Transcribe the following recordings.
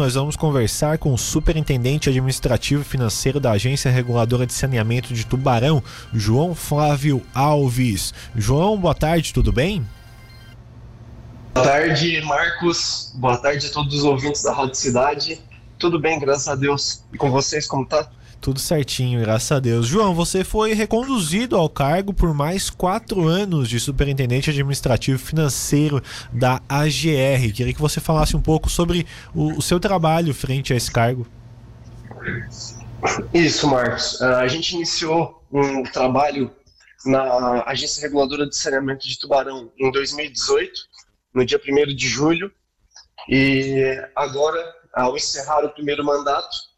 nós vamos conversar com o superintendente administrativo financeiro da Agência Reguladora de Saneamento de Tubarão, João Flávio Alves. João, boa tarde, tudo bem? Boa tarde, Marcos. Boa tarde a todos os ouvintes da Rádio Cidade. Tudo bem, graças a Deus. E com vocês, como tá? Tudo certinho, graças a Deus. João, você foi reconduzido ao cargo por mais quatro anos de superintendente administrativo financeiro da AGR. Queria que você falasse um pouco sobre o, o seu trabalho frente a esse cargo. Isso, Marcos. Ah, a gente iniciou um trabalho na Agência Reguladora de Saneamento de Tubarão em 2018, no dia 1 de julho. E agora, ao encerrar o primeiro mandato,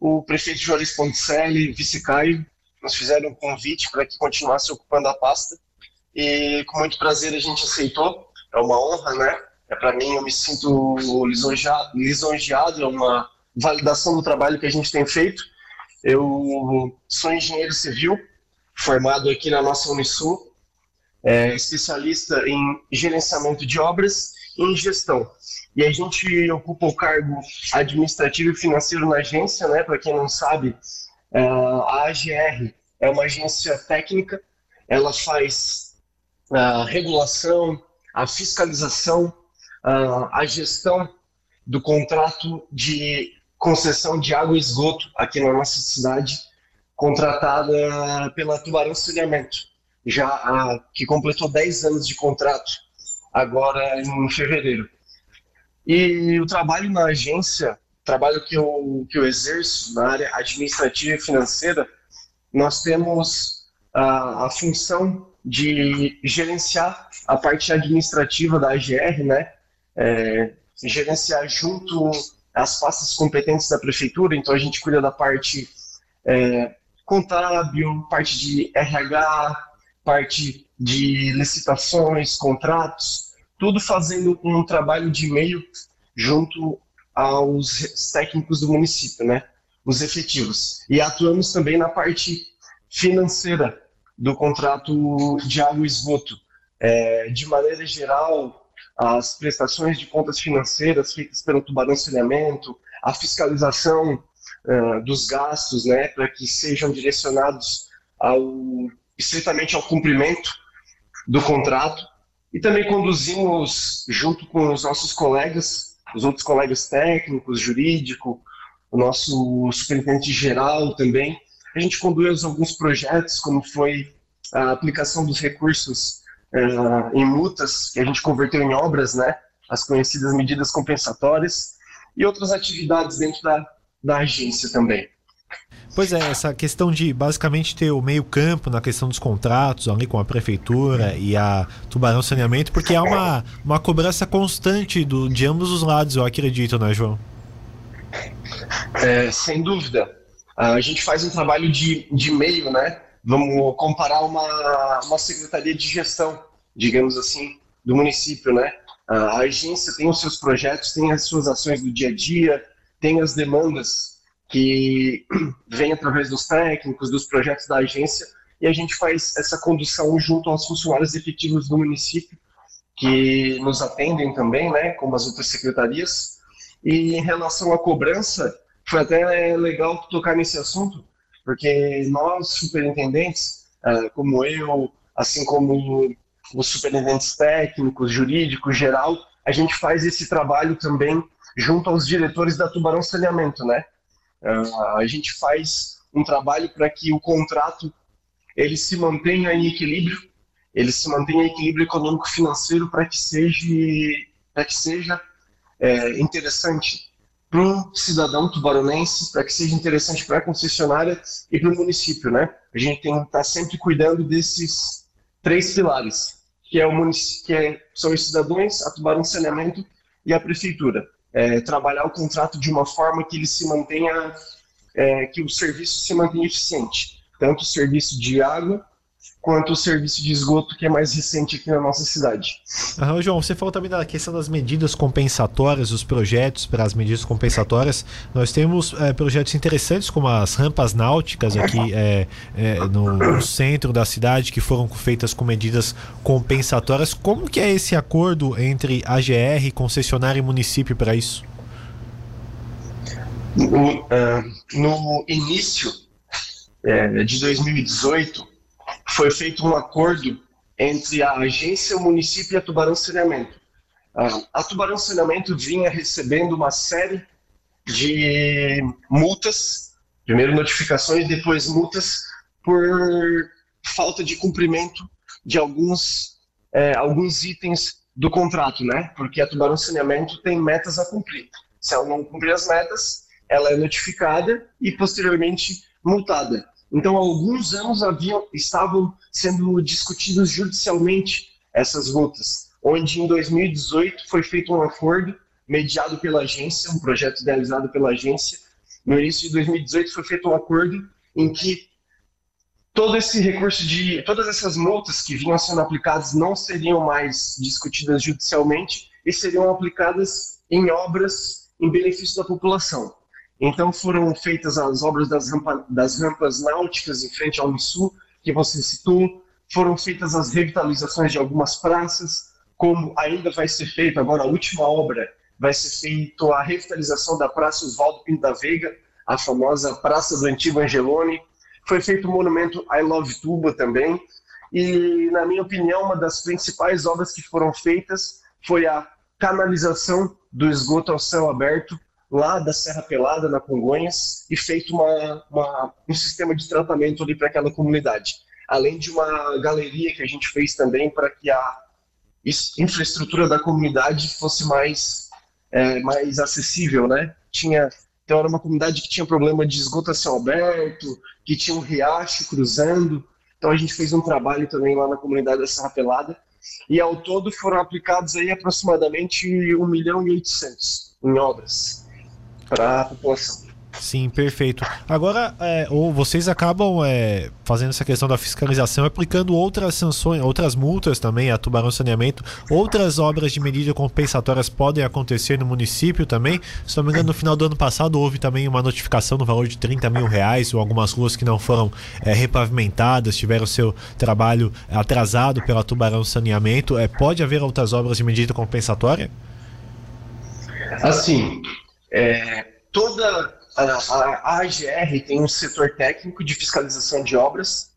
o prefeito Joris Ponticelli, vice-caio, nos fizeram um convite para que continuasse ocupando a pasta e com muito prazer a gente aceitou. É uma honra, né? É para mim, eu me sinto lisonjeado, lisonjeado, é uma validação do trabalho que a gente tem feito. Eu sou engenheiro civil, formado aqui na nossa Unisul, é, especialista em gerenciamento de obras e em gestão. E a gente ocupa o cargo administrativo e financeiro na agência, né? Para quem não sabe, é, a AGR é uma agência técnica, ela faz a regulação, a fiscalização, a gestão do contrato de concessão de água e esgoto aqui na nossa cidade, contratada pela Tubarão Saneamento, já que completou 10 anos de contrato agora em fevereiro. E o trabalho na agência, trabalho que eu, que eu exerço na área administrativa e financeira, nós temos a, a função de gerenciar a parte administrativa da AGR, né? É, gerenciar junto às pastas competentes da prefeitura, então a gente cuida da parte é, contábil, parte de RH, parte de licitações, contratos, tudo fazendo um trabalho de meio junto aos técnicos do município, né? Os efetivos. E atuamos também na parte financeira do contrato de água e esgoto. É, de maneira geral, as prestações de contas financeiras feitas pelo Tubarão Saneamento, a fiscalização uh, dos gastos, né, para que sejam direcionados ao, estritamente ao cumprimento do contrato e também conduzimos, junto com os nossos colegas, os outros colegas técnicos, jurídico, o nosso superintendente geral também, a gente conduz alguns projetos, como foi a aplicação dos recursos uh, em multas, que a gente converteu em obras, né, as conhecidas medidas compensatórias, e outras atividades dentro da, da agência também. Pois é, essa questão de basicamente ter o meio-campo na questão dos contratos ali com a prefeitura e a Tubarão Saneamento, porque há uma, uma cobrança constante do, de ambos os lados, eu acredito, né, João? É, sem dúvida. A gente faz um trabalho de, de meio, né? Vamos comparar uma, uma secretaria de gestão, digamos assim, do município, né? A agência tem os seus projetos, tem as suas ações do dia a dia, tem as demandas que vem através dos técnicos, dos projetos da agência, e a gente faz essa condução junto aos funcionários efetivos do município, que nos atendem também, né, como as outras secretarias. E em relação à cobrança, foi até legal tocar nesse assunto, porque nós, superintendentes, ah, como eu, assim como os superintendentes técnicos, jurídicos, geral, a gente faz esse trabalho também junto aos diretores da Tubarão Saneamento, né? Uh, a gente faz um trabalho para que o contrato ele se mantenha em equilíbrio, ele se mantenha em equilíbrio econômico-financeiro para que seja, para que seja é, interessante para o cidadão tubaronense, para que seja interessante para a concessionária e para o município, né? A gente tem que estar tá sempre cuidando desses três pilares, que é o que é, são os cidadãos, a Tubarão Saneamento e a prefeitura é, trabalhar o contrato de uma forma que ele se mantenha, é, que o serviço se mantenha eficiente, tanto o serviço de água quanto o serviço de esgoto que é mais recente aqui na nossa cidade. Aham, João, você falou também da questão das medidas compensatórias, os projetos para as medidas compensatórias. Nós temos é, projetos interessantes como as rampas náuticas aqui é, é, no, centro da cidade que foram feitas com medidas compensatórias. Como que é esse acordo entre AGR, concessionária e município para isso? no, uh, no início é, de 2018, foi feito um acordo entre a agência, o município e a Tubarão Saneamento. Uh, a Tubarão Saneamento vinha recebendo uma série de multas, primeiro notificações, depois multas por falta de cumprimento de alguns, é, alguns itens do contrato, né? Porque a Tubarão Saneamento tem metas a cumprir. Se ela não cumprir as metas, ela é notificada e posteriormente multada. Então, há alguns anos haviam, estavam sendo discutidos judicialmente essas multas, onde em 2018 foi feito um acordo mediado pela agência, um projeto idealizado pela agência. No início de 2018 foi feito um acordo em que todo esse recurso de todas essas multas que vinham sendo aplicadas não seriam mais discutidas judicialmente e seriam aplicadas em obras em benefício da população. Então foram feitas as obras das, rampa, das rampas náuticas em frente ao Missu, que você citou, foram feitas as revitalizações de algumas praças, como ainda vai ser feito agora a última obra vai ser feita a revitalização da Praça Oswaldo Pinto da Veiga, a famosa Praça do Antigo Angelone. Foi feito o monumento I Love Tuba também. E, na minha opinião, uma das principais obras que foram feitas foi a canalização do esgoto ao céu aberto lá da Serra Pelada, na Congonhas, e feito uma, uma, um sistema de tratamento ali para aquela comunidade. Além de uma galeria que a gente fez também para que a infraestrutura da comunidade fosse mais, é, mais acessível, né? Tinha, então era uma comunidade que tinha problema de esgoto a céu aberto, que tinha um riacho cruzando, então a gente fez um trabalho também lá na comunidade da Serra Pelada, e ao todo foram aplicados aí aproximadamente 1 milhão e 800 em obras para a população. Sim, perfeito. Agora, é, ou vocês acabam é, fazendo essa questão da fiscalização, aplicando outras sanções, outras multas também a Tubarão Saneamento, outras obras de medida compensatórias podem acontecer no município também. Se não me engano, no final do ano passado houve também uma notificação no valor de 30 mil reais, ou algumas ruas que não foram é, repavimentadas, tiveram seu trabalho atrasado pela Tubarão Saneamento. É, pode haver outras obras de medida compensatória? Assim, é, toda a, a, AGR tem um setor técnico de fiscalização de obras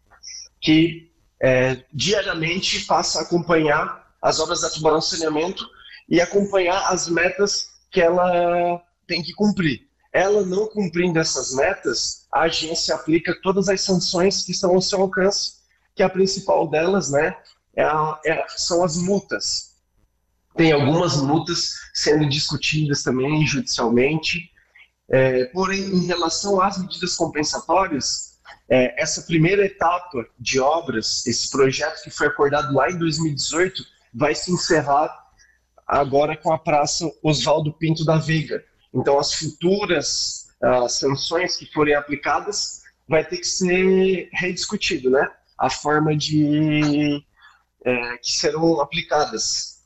que é, diariamente passa a acompanhar as obras da Tubarão Saneamento e acompanhar as metas que ela tem que cumprir. Ela não cumprindo essas metas, a agência aplica todas as sanções que estão ao seu alcance, que a principal delas né, é a, é, são as multas tem algumas multas sendo discutidas também judicialmente. É, porém, em relação às medidas compensatórias, é, essa primeira etapa de obras, esse projeto que foi acordado lá em 2018, vai se encerrar agora com a Praça Oswaldo Pinto da Veiga. Então, as futuras as sanções que forem aplicadas vai ter que ser rediscutido, né? A forma de é, que serão aplicadas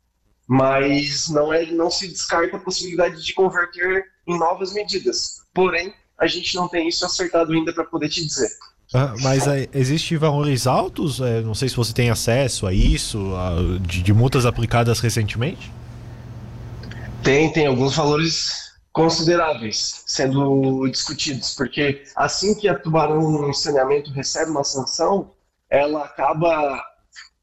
mas não, é, não se descarta a possibilidade de converter em novas medidas. Porém, a gente não tem isso acertado ainda para poder te dizer. Ah, mas é, existe valores altos? É, não sei se você tem acesso a isso, a, de, de, multas aplicadas recentemente? Tem, tem alguns valores consideráveis sendo discutidos, porque assim que a Tubarão Saneamento recebe uma sanção, ela acaba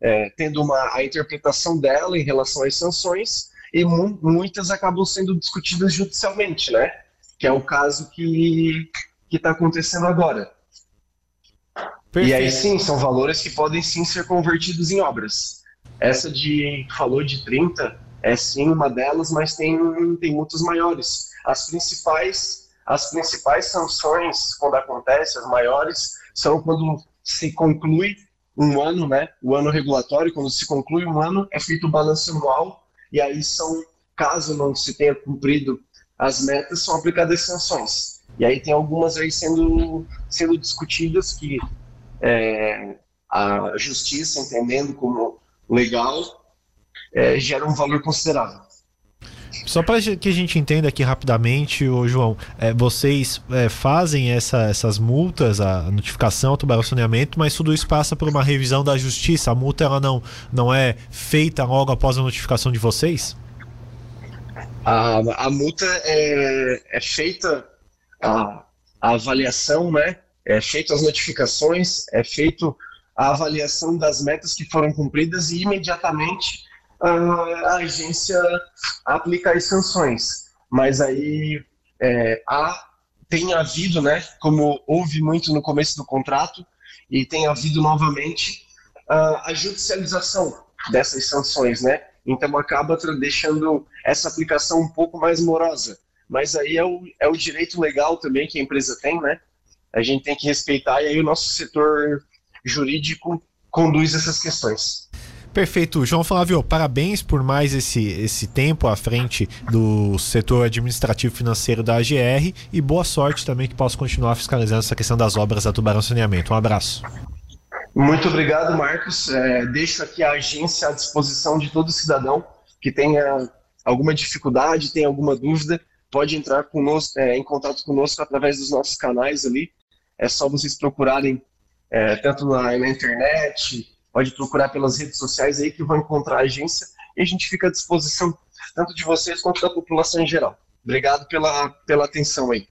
é, tendo uma, a interpretação dela em relação às sanções, e mu muitas acabam sendo discutidas judicialmente, né? Que é o caso que está acontecendo agora. Perfeito. E aí sim, são valores que podem sim ser convertidos em obras. Essa de falou de 30 é sim uma delas, mas tem, tem multas maiores. As principais, as principais sanções, quando acontece, as maiores, são quando se conclui um ano, né? O ano regulatório, quando se conclui um ano, é feito o balanço anual, e aí são, caso não se tenha cumprido as metas, são aplicadas sanções. E aí tem algumas aí sendo, sendo discutidas que é, a justiça, entendendo como legal, é, gera um valor considerável. Só para que a gente entenda aqui rapidamente, ô João, é, vocês é, fazem essa, essas multas, a notificação, o tubarão saneamento, mas tudo isso passa por uma revisão da justiça. A multa ela não, não é feita logo após a notificação de vocês? A, a multa é, é feita a, a avaliação, né? É feito as notificações, é feito a avaliação das metas que foram cumpridas e imediatamente a agência aplica as sanções. Mas aí é, há, tem havido, né, como houve muito no começo do contrato, e tem havido novamente a judicialização dessas sanções, né? Então acaba deixando essa aplicação um pouco mais morosa. Mas aí é o, é o direito legal também que a empresa tem, né? A gente tem que respeitar e aí o nosso setor jurídico conduz essas questões. Perfeito, João Flávio, parabéns por mais esse, esse tempo à frente do setor administrativo financeiro da AGR e boa sorte também que possa continuar fiscalizando essa questão das obras da Tubarão Saneamento. Um abraço. Muito obrigado, Marcos. É, deixo aqui a agência à disposição de todo cidadão que tenha alguma dificuldade, tenha alguma dúvida, pode entrar conosco, é, em contato conosco através dos nossos canais ali. É só vocês procurarem é, tanto na, na, internet, pode procurar pelas redes sociais aí que vão encontrar a agência e a gente fica à disposição tanto de vocês quanto da população em geral. Obrigado pela, pela atenção aí.